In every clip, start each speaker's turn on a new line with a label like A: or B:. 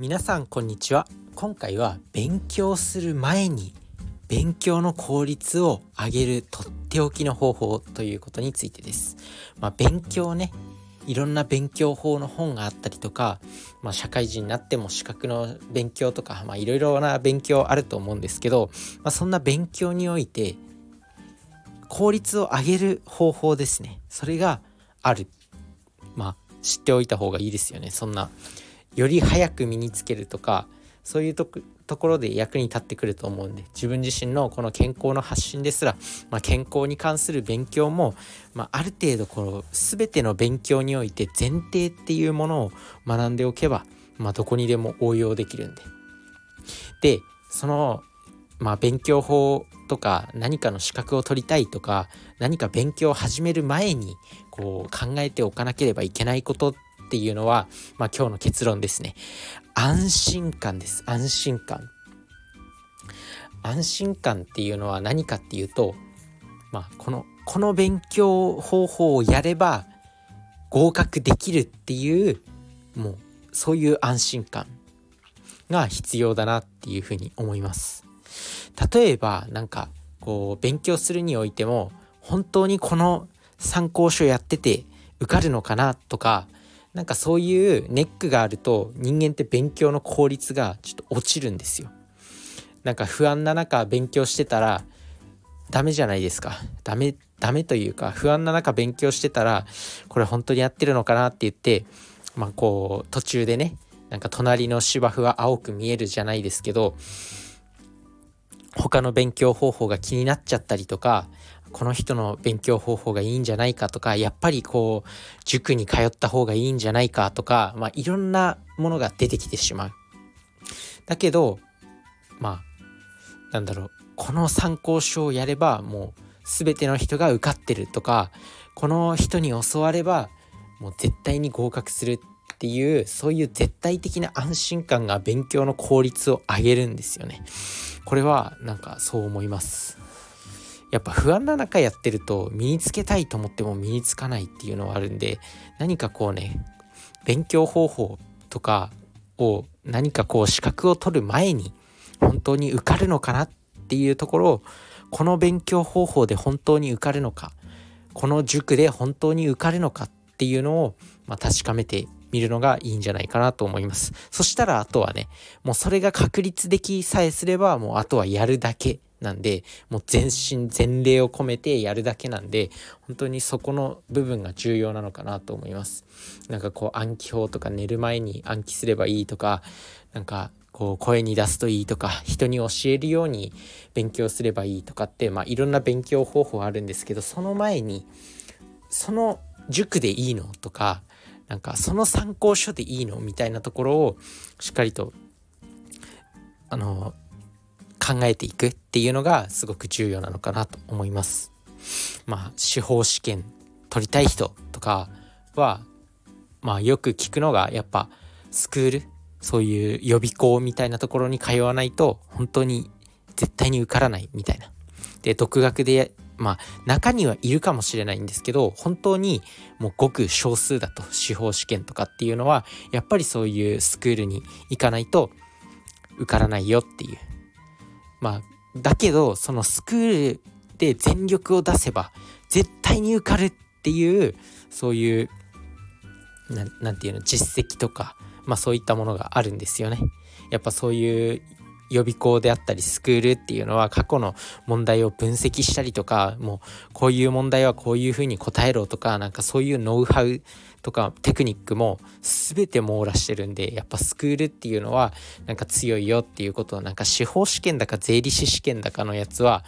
A: 皆さんこんにちは。今回は勉強する前に勉強の効率を上げるとっておきの方法ということについてです。まあ、勉強ねいろんな勉強法の本があったりとか、まあ、社会人になっても資格の勉強とか、まあ、いろいろな勉強あると思うんですけど、まあ、そんな勉強において効率を上げる方法ですね。それがある。まあ知っておいた方がいいですよね。そんなより早く身につけるとかそういうところで役に立ってくると思うんで自分自身のこの健康の発信ですら、まあ、健康に関する勉強も、まあ、ある程度この全ての勉強において前提っていうものを学んでおけば、まあ、どこにでも応用できるんで。でそのまあ勉強法とか何かの資格を取りたいとか何か勉強を始める前にこう考えておかなければいけないことってっていうのは、まあ、今日の結論ですね。安心感です。安心感。安心感っていうのは何かっていうと、まあ、このこの勉強方法をやれば合格できるっていうもうそういう安心感が必要だなっていうふうに思います。例えばなんかこう勉強するにおいても本当にこの参考書やってて受かるのかなとかなんかそういうネックがあると人間って勉強の効率がちょっと落ちるんですよ。なんか不安な中勉強してたらダメじゃないですか。ダメ、ダメというか不安な中勉強してたらこれ本当にやってるのかなって言ってまあこう途中でねなんか隣の芝生は青く見えるじゃないですけど他の勉強方法が気になっちゃったりとかこの人の勉強方法がいいんじゃないかとかやっぱりこう塾に通った方がいいんじゃないかとか、まあ、いろんなものが出てきてしまう。だけどまあなんだろうこの参考書をやればもう全ての人が受かってるとかこの人に教わればもう絶対に合格するっていうそういう絶対的な安心感が勉強の効率を上げるんですよね。これはなんかそう思います。やっぱ不安な中やってると身につけたいと思っても身につかないっていうのはあるんで何かこうね勉強方法とかを何かこう資格を取る前に本当に受かるのかなっていうところをこの勉強方法で本当に受かるのかこの塾で本当に受かるのかっていうのを、まあ、確かめて見るのがいいんじゃないかなと思います。そしたらあとはね、もうそれが確立できさえすれば、もうあとはやるだけなんで、もう全身全霊を込めてやるだけなんで、本当にそこの部分が重要なのかなと思います。なんかこう暗記法とか寝る前に暗記すればいいとか、なんかこう声に出すといいとか人に教えるように勉強すればいいとかってまあいろんな勉強方法あるんですけどその前にその塾でいいのとかなんかその参考書でいいのみたいなところをしっかりとあの考えていくっていうのがすごく重要なのかなと思います。まあ司法試験取りたい人とかはまあよく聞くのがやっぱスクールそういう予備校みたいなところに通わないと本当に絶対に受からないみたいな。で独学でまあ中にはいるかもしれないんですけど本当にもうごく少数だと司法試験とかっていうのはやっぱりそういうスクールに行かないと受からないよっていうまあだけどそのスクールで全力を出せば絶対に受かるっていうそういう何て言うの実績とかまあそういったものがあるんですよね。やっぱそういう予備校であったりスクールっていうのは過去の問題を分析したりとかもうこういう問題はこういうふうに答えろとかなんかそういうノウハウとかテクニックも全て網羅してるんでやっぱスクールっていうのはなんか強いよっていうことはなんか司法試験だか税理士試験だかのやつは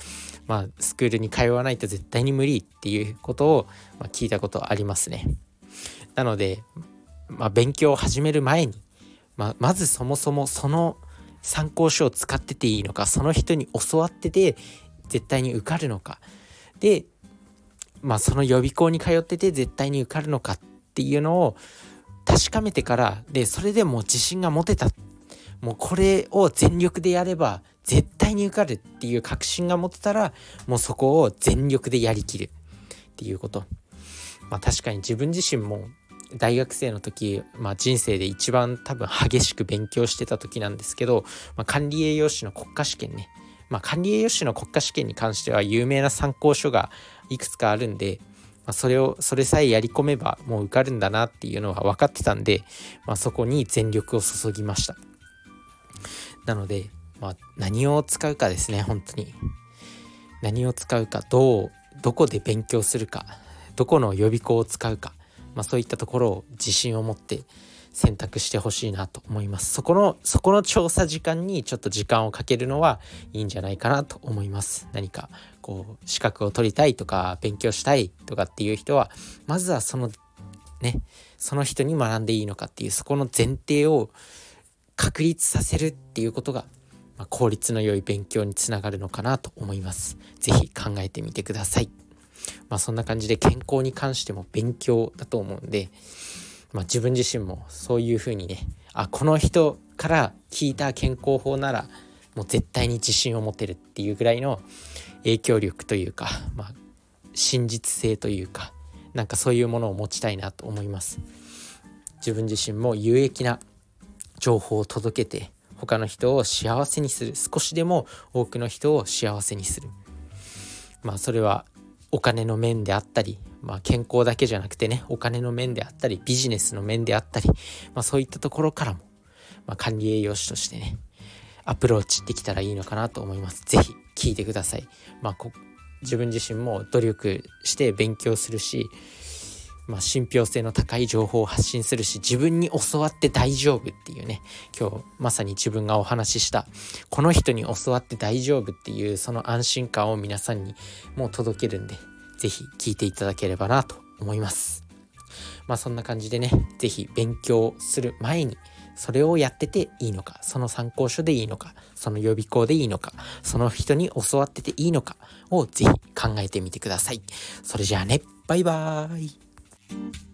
A: まあスクールに通わないと絶対に無理っていうことを、ま聞いたことありますね。なので、まあ、勉強を始める前に、まあ、まずそもそもその参考書を使ってていいのかその人に教わってて絶対に受かるのか。でまあその予備校に通ってて絶対に受かるのかっていうのを確かめてからでそれでもう自信が持てた。もうこれを全力でやれば絶対に受かるっていう確信が持てたらもうそこを全力でやりきるっていうこと。まあ確かに自分自身も大学生の時、まあ、人生で一番多分激しく勉強してた時なんですけど、まあ、管理栄養士の国家試験ね、まあ、管理栄養士の国家試験に関しては有名な参考書がいくつかあるんで、まあ、それをそれさえやり込めばもう受かるんだなっていうのは分かってたんで、まあ、そこに全力を注ぎました。なので、まあ、何を使うかですね本当に。何を使うかどうどこで勉強するかどこの予備校を使うか。まあ、そういったところを自信を持って選択してほしいなと思います。そこのそこの調査時間にちょっと時間をかけるのはいいんじゃないかなと思います。何かこう資格を取りたいとか勉強したいとかっていう人はまずはそのねその人に学んでいいのかっていうそこの前提を確立させるっていうことが、ま、効率の良い勉強につながるのかなと思います。是非考えてみてください。まあそんな感じで健康に関しても勉強だと思うんで、まあ、自分自身もそういうふうにねあこの人から聞いた健康法ならもう絶対に自信を持てるっていうぐらいの影響力というか、まあ、真実性というかなんかそういうものを持ちたいなと思います。自分自身も有益な情報を届けて他の人を幸せにする。少しでも多くの人を幸せにする。まあそれはお金の面であったり、まあ、健康だけじゃなくてねお金の面であったりビジネスの面であったり、まあ、そういったところからも、まあ、管理栄養士としてねアプローチできたらいいのかなと思います。是非聞いてください。まあ、自分自身も努力して勉強するし、まあ、信憑性の高い情報を発信するし自分に教わって大丈夫っていうね。今日まさに自分がお話ししたこの人に教わって大丈夫っていうその安心感を皆さんにもう届けるんで是非聞いていただければなと思います。まあそんな感じでね是非勉強する前にそれをやってていいのかその参考書でいいのかその予備校でいいのかその人に教わってていいのかを是非考えてみてください。それじゃあねバイバーイ。you